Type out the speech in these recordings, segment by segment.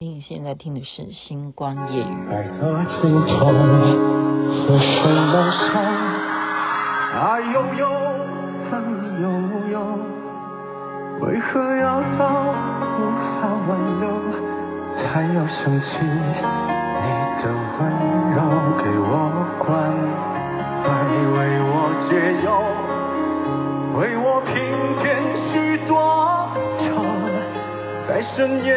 你现在听的是《星光夜语》。爱的尽头是什么伤？爱悠悠，恨悠悠，为何要到无法挽留，才要想起你的温柔？给我关怀，为我解忧，为我平添许多愁，在深夜。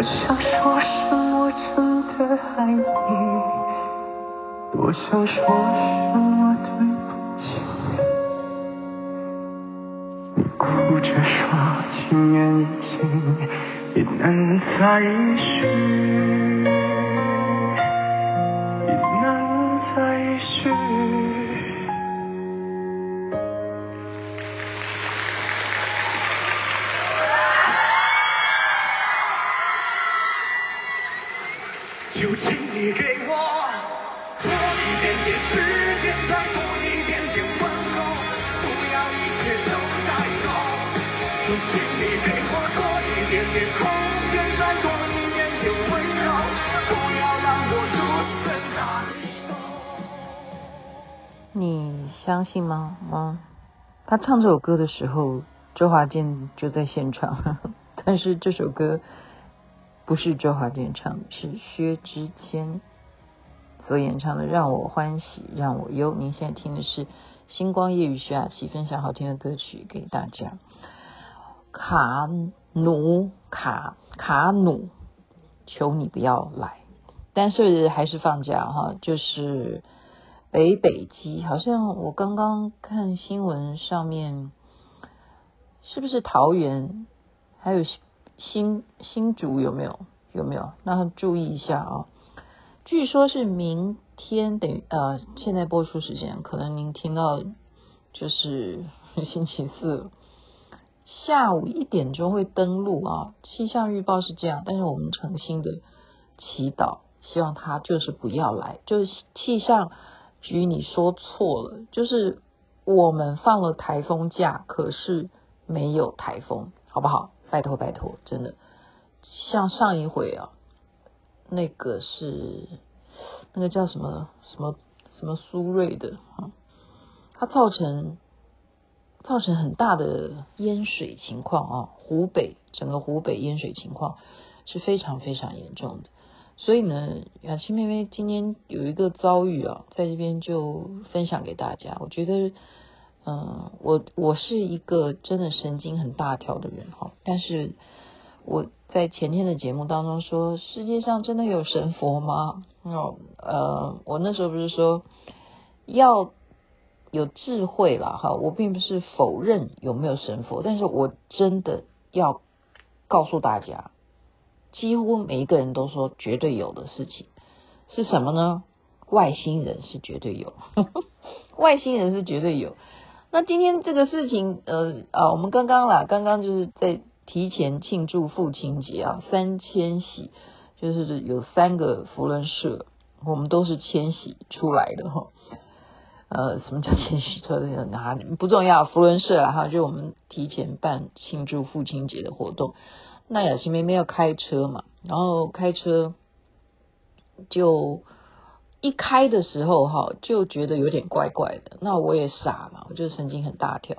多想说声我真的爱你，多想说声我对不起你，哭着说情缘已尽，也难再续。相信吗？嗯，他唱这首歌的时候，周华健就在现场，但是这首歌不是周华健唱的，是薛之谦所演唱的《让我欢喜让我忧》。您现在听的是《星光夜雨》徐雅琪分享好听的歌曲给大家。卡努卡卡努，求你不要来，但是还是放假哈，就是。北北基好像我刚刚看新闻上面，是不是桃园还有新新竹有没有有没有？那注意一下啊、哦！据说是明天等于呃，现在播出时间可能您听到就是 星期四下午一点钟会登陆啊。气象预报是这样，但是我们诚心的祈祷，希望他就是不要来，就是气象。局，你说错了，就是我们放了台风假，可是没有台风，好不好？拜托拜托，真的，像上一回啊，那个是那个叫什么什么什么苏瑞的啊，它造成造成很大的淹水情况啊，湖北整个湖北淹水情况是非常非常严重的。所以呢，雅琪妹妹今天有一个遭遇啊，在这边就分享给大家。我觉得，嗯、我我是一个真的神经很大条的人哈，但是我在前天的节目当中说，世界上真的有神佛吗？哦，呃，我那时候不是说要有智慧啦哈，我并不是否认有没有神佛，但是我真的要告诉大家。几乎每一个人都说绝对有的事情是什么呢？外星人是绝对有，外星人是绝对有。那今天这个事情，呃啊，我们刚刚啦，刚刚就是在提前庆祝父亲节啊，三千禧，就是有三个扶轮社，我们都是千禧出来的哈。呃，什么叫千禧出来的？哪里不重要，扶轮社啊哈，就我们提前办庆祝父亲节的活动。那雅琪妹妹要开车嘛，然后开车就一开的时候哈，就觉得有点怪怪的。那我也傻嘛，我就神经很大条。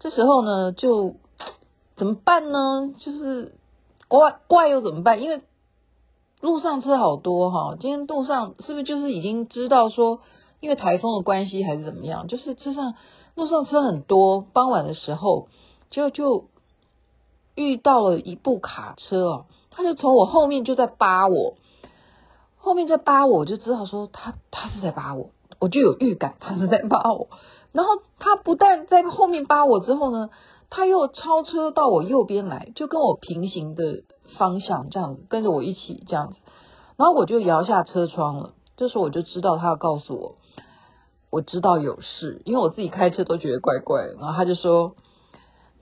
这时候呢，就怎么办呢？就是怪怪又怎么办？因为路上车好多哈，今天路上是不是就是已经知道说，因为台风的关系还是怎么样？就是车上路上车很多，傍晚的时候就就。遇到了一部卡车哦，他就从我后面就在扒我，后面在扒我，我就知道说他他是在扒我，我就有预感他是在扒我。然后他不但在后面扒我之后呢，他又超车到我右边来，就跟我平行的方向这样子，跟着我一起这样子。然后我就摇下车窗了，这时候我就知道他要告诉我，我知道有事，因为我自己开车都觉得怪怪。然后他就说。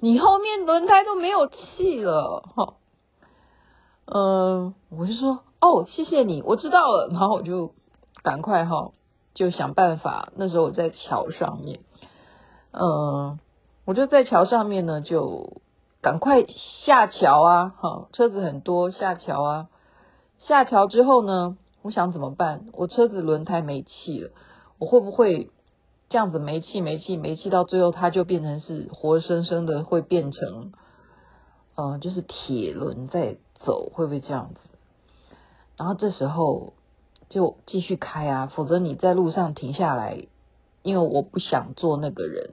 你后面轮胎都没有气了，哈，嗯，我就说哦，谢谢你，我知道了，然后我就赶快哈，就想办法。那时候我在桥上面，嗯，我就在桥上面呢，就赶快下桥啊，哈，车子很多，下桥啊。下桥之后呢，我想怎么办？我车子轮胎没气了，我会不会这样子煤气煤气煤气到最后，它就变成是活生生的会变成，嗯，就是铁轮在走，会不会这样子？然后这时候就继续开啊，否则你在路上停下来，因为我不想做那个人，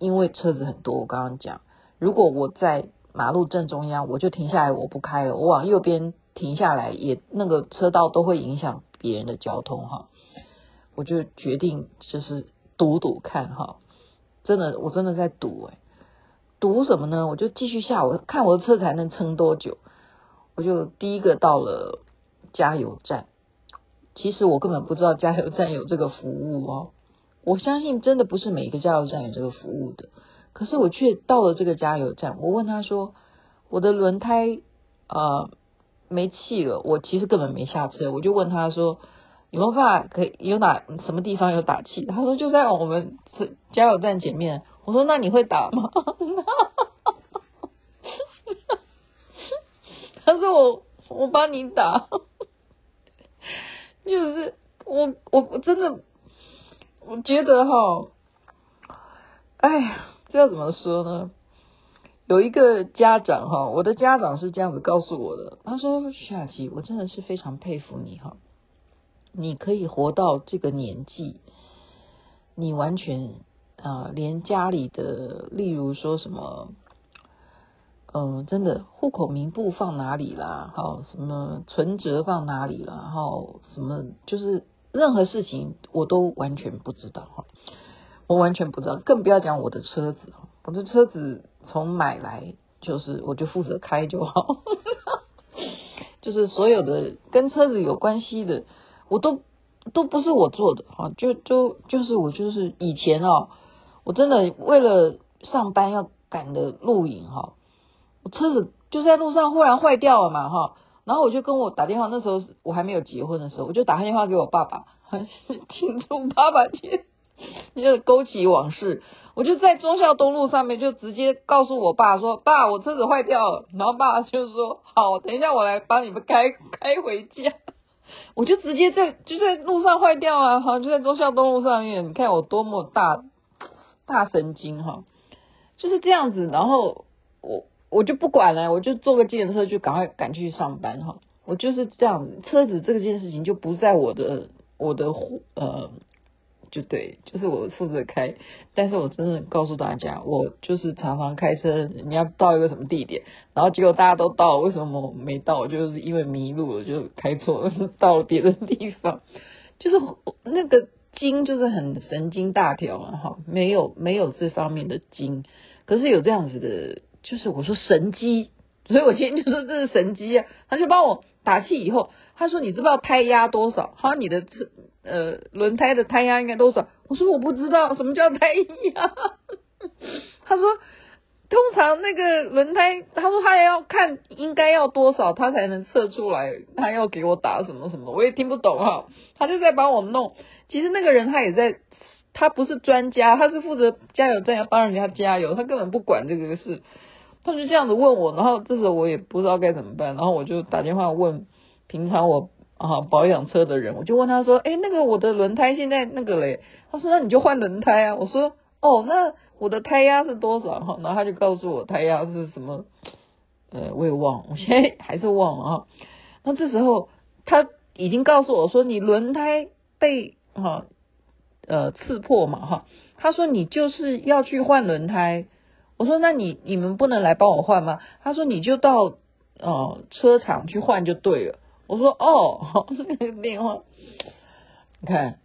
因为车子很多。我刚刚讲，如果我在马路正中央，我就停下来，我不开了，我往右边停下来，也那个车道都会影响别人的交通哈。我就决定就是赌赌看哈，真的，我真的在赌哎，赌什么呢？我就继续下，我看我的车才能撑多久，我就第一个到了。加油站，其实我根本不知道加油站有这个服务哦。我相信真的不是每一个加油站有这个服务的，可是我却到了这个加油站。我问他说：“我的轮胎、呃、没气了。”我其实根本没下车，我就问他说：“有没有办法可以有哪什么地方有打气？”他说：“就在我们加油站前面。”我说：“那你会打吗？”他说：“我我帮你打。”就是我，我真的，我觉得哈，哎呀，这要怎么说呢？有一个家长哈，我的家长是这样子告诉我的，他说：“徐雅琪，我真的是非常佩服你哈，你可以活到这个年纪，你完全啊，连家里的，例如说什么。”嗯，真的，户口名簿放哪里啦？好，什么存折放哪里啦？好，什么就是任何事情我都完全不知道，我完全不知道，更不要讲我的车子，我的车子从买来就是我就负责开就好，就是所有的跟车子有关系的，我都都不是我做的哈，就就就是我就是以前哦，我真的为了上班要赶的录影哈。我车子就在路上忽然坏掉了嘛，哈，然后我就跟我打电话，那时候我还没有结婚的时候，我就打电话给我爸爸，很庆祝爸爸天，就勾起往事。我就在忠孝东路上面就直接告诉我爸说：“爸，我车子坏掉了。”然后爸就说：“好，等一下我来帮你们开开回家。”我就直接在就在路上坏掉啊，好像，就在忠孝东路上面，你看我多么大大神经哈，就是这样子。然后我。我就不管了，我就坐个计程车就赶快赶去上班哈。我就是这样，车子这件事情就不在我的我的呃，就对，就是我负责开。但是我真的告诉大家，我就是常常开车，你要到一个什么地点，然后结果大家都到，为什么我没到？就是因为迷路了，就开错了，到了别的地方。就是那个筋就是很神经大条啊，哈，没有没有这方面的筋，可是有这样子的。就是我说神机，所以我今天就说这是神机啊。他就帮我打气以后，他说你知不知道胎压多少？他说你的车呃轮胎的胎压应该多少？我说我不知道什么叫胎压。他说通常那个轮胎，他说他也要看应该要多少，他才能测出来，他要给我打什么什么，我也听不懂哈。他就在帮我弄。其实那个人他也在，他不是专家，他是负责加油站要帮人家加油，他根本不管这个事。他就这样子问我，然后这时候我也不知道该怎么办，然后我就打电话问平常我啊保养车的人，我就问他说：“哎，那个我的轮胎现在那个嘞？”他说：“那你就换轮胎啊。”我说：“哦，那我的胎压是多少？”，然后他就告诉我胎压是什么，呃，我也忘，我现在还是忘了哈。那这时候他已经告诉我说：“你轮胎被哈呃刺破嘛哈。”他说：“你就是要去换轮胎。”我说：“那你你们不能来帮我换吗？”他说：“你就到呃车厂去换就对了。”我说：“哦，这个电话，你看，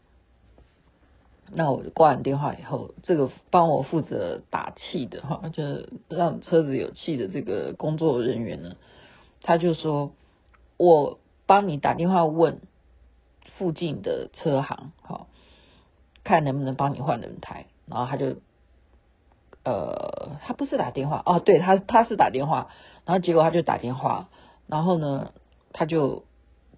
那我挂完电话以后，这个帮我负责打气的哈，就是让车子有气的这个工作人员呢，他就说：我帮你打电话问附近的车行，好，看能不能帮你换轮胎。然后他就。呃，他不是打电话哦，对他他是打电话，然后结果他就打电话，然后呢，他就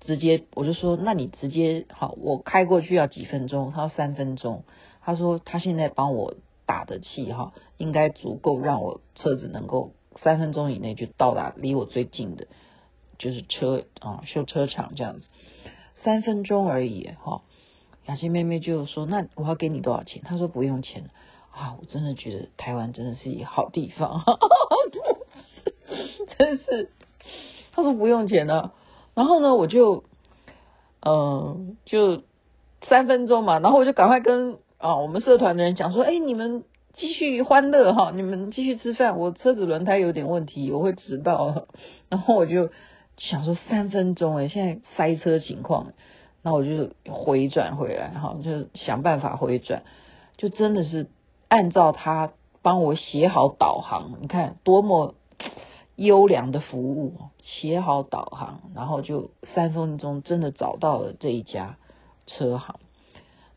直接我就说，那你直接好，我开过去要几分钟？他说三分钟。他说他现在帮我打的气哈，应该足够让我车子能够三分钟以内就到达离我最近的，就是车啊修车厂这样子，三分钟而已哈。雅琪妹妹就说，那我要给你多少钱？他说不用钱啊，我真的觉得台湾真的是一个好地方，哈哈真是。他说不用钱呢，然后呢，我就，嗯、就三分钟嘛，然后我就赶快跟啊我们社团的人讲说，哎，你们继续欢乐哈，你们继续吃饭，我车子轮胎有点问题，我会迟到。然后我就想说三分钟哎，现在塞车情况，那我就回转回来哈，就想办法回转，就真的是按照他帮我写好导航，你看多么。优良的服务，写好导航，然后就三分钟真的找到了这一家车行。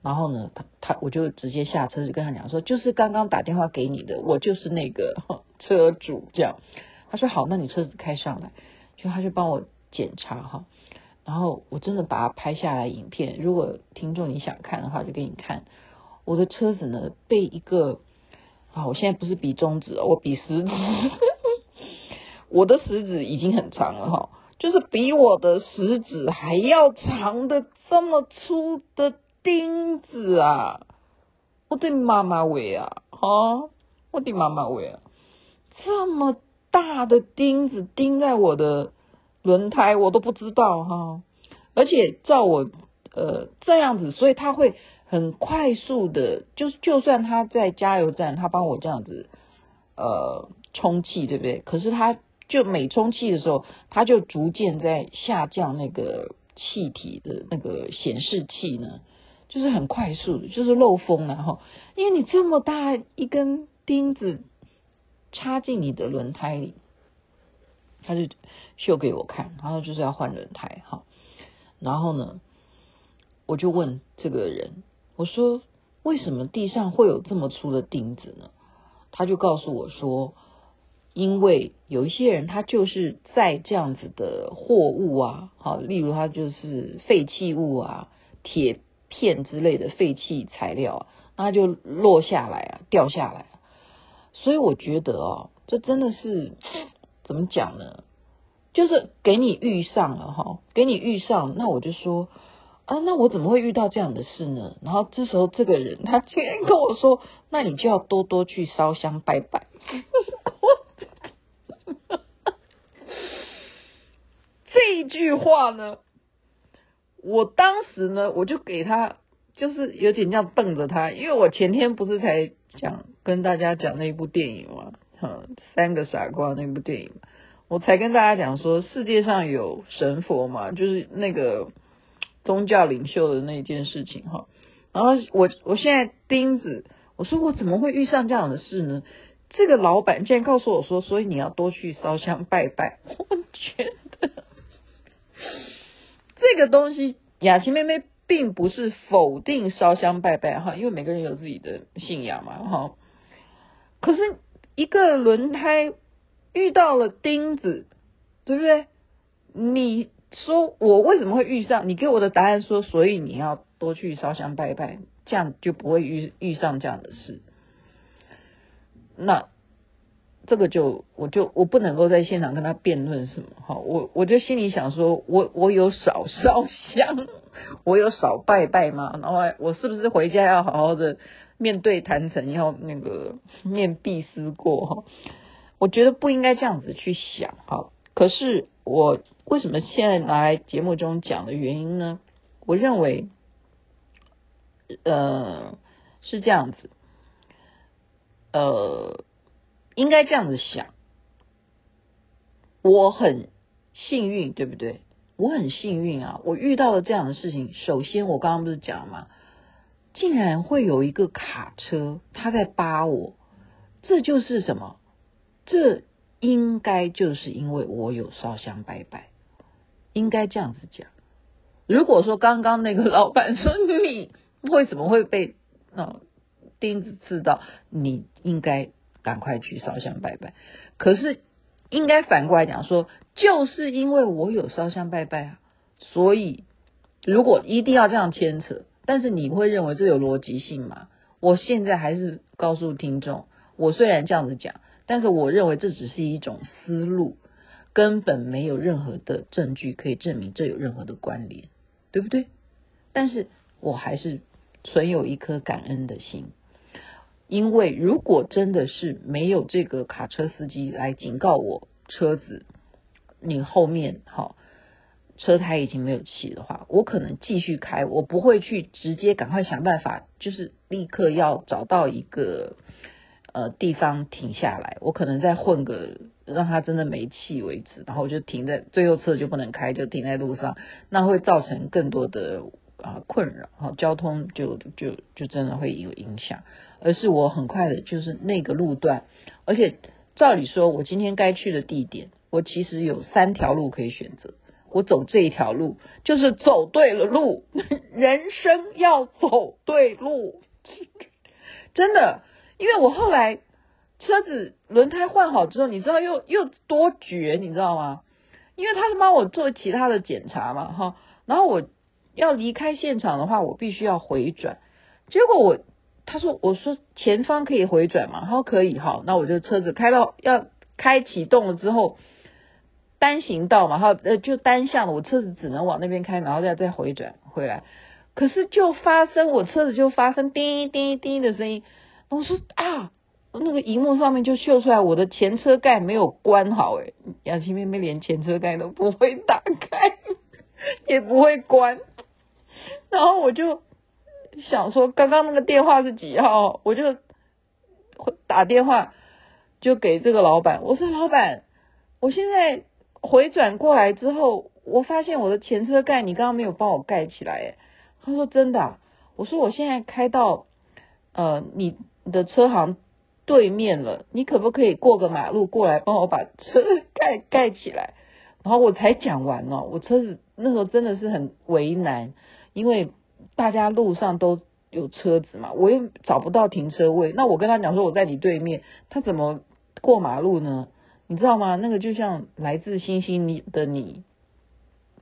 然后呢，他他我就直接下车就跟他讲说，就是刚刚打电话给你的，我就是那个 车主。这样，他说好，那你车子开上来，就他就帮我检查哈。然后我真的把它拍下来影片，如果听众你想看的话，就给你看。我的车子呢被一个啊，我现在不是比中指，我比食指。我的食指已经很长了哈，就是比我的食指还要长的这么粗的钉子啊！我的妈妈喂啊，哈！我的妈妈喂啊！这么大的钉子钉在我的轮胎，我都不知道哈。而且照我呃这样子，所以他会很快速的，就就算他在加油站，他帮我这样子呃充气，对不对？可是他。就每充气的时候，它就逐渐在下降那个气体的那个显示器呢，就是很快速的，就是漏风了哈。因为你这么大一根钉子插进你的轮胎里，他就秀给我看，然后就是要换轮胎哈。然后呢，我就问这个人，我说为什么地上会有这么粗的钉子呢？他就告诉我说。因为有一些人，他就是在这样子的货物啊，好，例如他就是废弃物啊、铁片之类的废弃材料，那就落下来啊、掉下来。所以我觉得哦，这真的是怎么讲呢？就是给你遇上了哈，给你遇上，那我就说啊，那我怎么会遇到这样的事呢？然后这时候这个人他竟然跟我说，那你就要多多去烧香拜拜。这一句话呢，我当时呢，我就给他，就是有点这样瞪着他，因为我前天不是才讲跟大家讲那部电影嘛，哈，三个傻瓜那部电影，我才跟大家讲说世界上有神佛嘛，就是那个宗教领袖的那件事情哈，然后我我现在钉子，我说我怎么会遇上这样的事呢？这个老板竟然告诉我说，所以你要多去烧香拜拜，我觉得。这个东西，雅琪妹妹并不是否定烧香拜拜哈，因为每个人有自己的信仰嘛哈。可是一个轮胎遇到了钉子，对不对？你说我为什么会遇上？你给我的答案说，所以你要多去烧香拜拜，这样就不会遇遇上这样的事。那。这个就我就我不能够在现场跟他辩论什么哈，我我就心里想说，我我有少烧香，我有少拜拜吗？然后我是不是回家要好好的面对坛城，要那个 面壁思过哈？我觉得不应该这样子去想哈。可是我为什么现在拿来节目中讲的原因呢？我认为，呃，是这样子，呃。应该这样子想，我很幸运，对不对？我很幸运啊！我遇到了这样的事情。首先，我刚刚不是讲了吗？竟然会有一个卡车，他在扒我，这就是什么？这应该就是因为我有烧香拜拜，应该这样子讲。如果说刚刚那个老板说你为什么会被那钉子刺到，你应该。赶快去烧香拜拜，可是应该反过来讲说，就是因为我有烧香拜拜啊，所以如果一定要这样牵扯，但是你会认为这有逻辑性吗？我现在还是告诉听众，我虽然这样子讲，但是我认为这只是一种思路，根本没有任何的证据可以证明这有任何的关联，对不对？但是我还是存有一颗感恩的心，因为如果真的是没有这个卡车司机来警告我车子，你后面好。车胎已经没有气的话，我可能继续开，我不会去直接赶快想办法，就是立刻要找到一个呃地方停下来。我可能再混个让它真的没气为止，然后我就停在最后车就不能开，就停在路上，那会造成更多的啊、困扰，哈，交通就就就真的会有影响。而是我很快的，就是那个路段，而且照理说，我今天该去的地点，我其实有三条路可以选择。我走这一条路，就是走对了路。人生要走对路，真的。因为我后来车子轮胎换好之后，你知道又又多绝，你知道吗？因为他是帮我做其他的检查嘛，哈。然后我要离开现场的话，我必须要回转。结果我他说我说前方可以回转吗？他说可以，好，那我就车子开到要开启动了之后。单行道嘛，哈，呃，就单向的，我车子只能往那边开，然后再再回转回来。可是就发生，我车子就发生叮叮叮的声音。我说啊，那个荧幕上面就秀出来我的前车盖没有关好，诶，雅琪妹妹连前车盖都不会打开，也不会关。然后我就想说，刚刚那个电话是几号？我就打电话就给这个老板，我说老板，我现在。回转过来之后，我发现我的前车盖你刚刚没有帮我盖起来，他说真的？我说我现在开到呃你的车行对面了，你可不可以过个马路过来帮我把车盖盖起来？然后我才讲完哦，我车子那时候真的是很为难，因为大家路上都有车子嘛，我又找不到停车位。那我跟他讲说我在你对面，他怎么过马路呢？你知道吗？那个就像来自星星你的你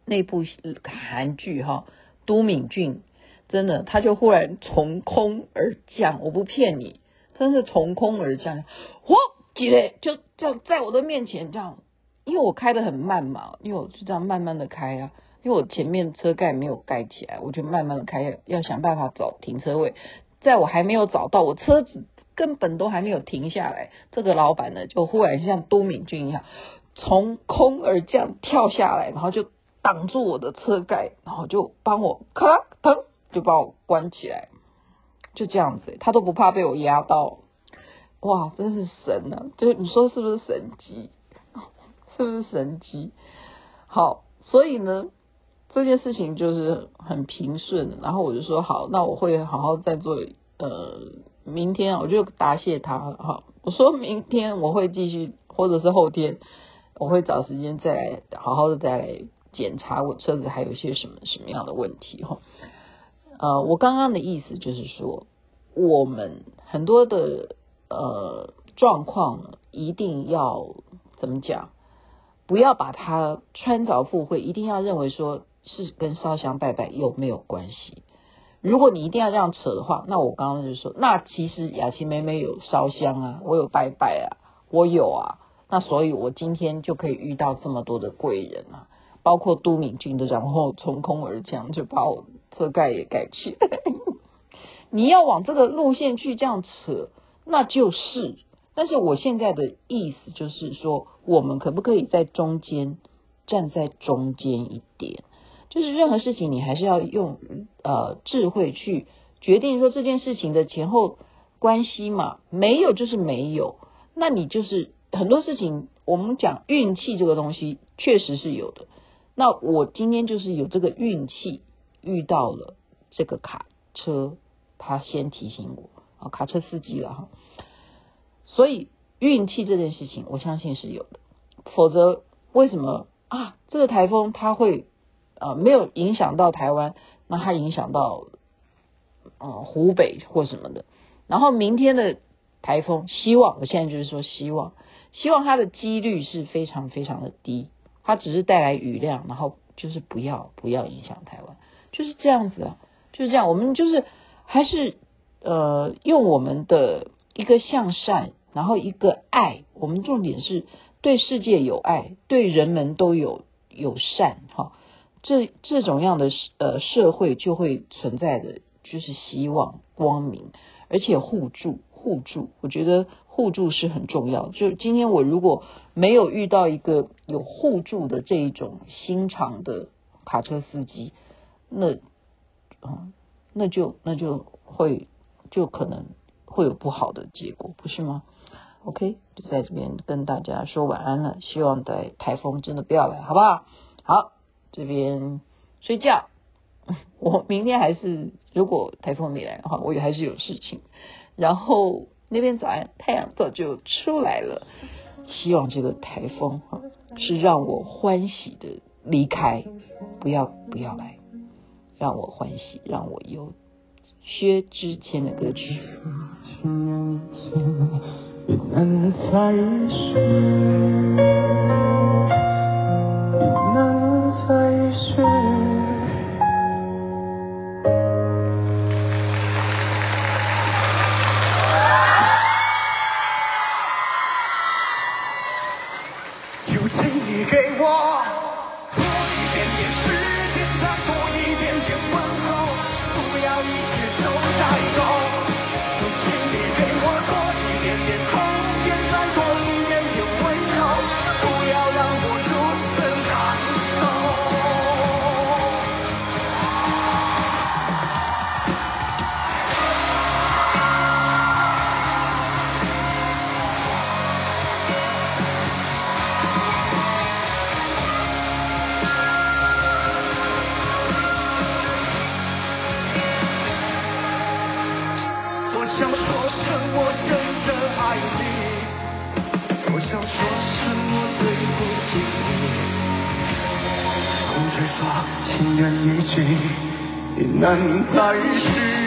那部韩剧哈，都敏俊真的，他就忽然从空而降，我不骗你，真是从空而降，嚯，几嘞，就这样在我的面前这样，因为我开得很慢嘛，因为我就这样慢慢的开啊，因为我前面车盖没有盖起来，我就慢慢的开，要想办法找停车位，在我还没有找到我车子。根本都还没有停下来，这个老板呢，就忽然像都敏俊一样，从空而降跳下来，然后就挡住我的车盖，然后就帮我咔噔就把我关起来，就这样子，他都不怕被我压到，哇，真是神啊！就你说是不是神机？是不是神机？好，所以呢，这件事情就是很平顺，然后我就说好，那我会好好再做，呃。明天我就答谢他哈，我说明天我会继续，或者是后天我会找时间再来好好的再来检查我车子还有一些什么什么样的问题哈。呃，我刚刚的意思就是说，我们很多的呃状况一定要怎么讲，不要把它穿凿附会，一定要认为说是跟烧香拜拜有没有关系。如果你一定要这样扯的话，那我刚刚就说，那其实雅琪妹妹有烧香啊，我有拜拜啊，我有啊，那所以我今天就可以遇到这么多的贵人啊，包括都敏俊的，然后从空而降就把我车盖也盖起来。你要往这个路线去这样扯，那就是。但是我现在的意思就是说，我们可不可以在中间站在中间一点？就是任何事情，你还是要用呃智慧去决定说这件事情的前后关系嘛，没有就是没有，那你就是很多事情，我们讲运气这个东西确实是有的。那我今天就是有这个运气遇到了这个卡车，他先提醒我啊，卡车司机了哈，所以运气这件事情，我相信是有的，否则为什么啊这个台风它会？啊，没有影响到台湾，那它影响到呃湖北或什么的。然后明天的台风，希望我现在就是说希望，希望它的几率是非常非常的低，它只是带来雨量，然后就是不要不要影响台湾，就是这样子啊，就是这样。我们就是还是呃用我们的一个向善，然后一个爱，我们重点是对世界有爱，对人们都有友善哈。这这种样的呃社会就会存在的，就是希望光明，而且互助互助，我觉得。互助是很重要。就今天我如果没有遇到一个有互助的这一种心肠的卡车司机，那嗯，那就那就会就可能会有不好的结果，不是吗？OK，就在这边跟大家说晚安了。希望在台风真的不要来，好不好？好，这边睡觉。我明天还是如果台风没来的话，我也还是有事情。然后。那边早安，太阳早就出来了。希望这个台风啊，是让我欢喜的离开，不要不要来，让我欢喜，让我有薛之谦的歌曲。你给我已难再续。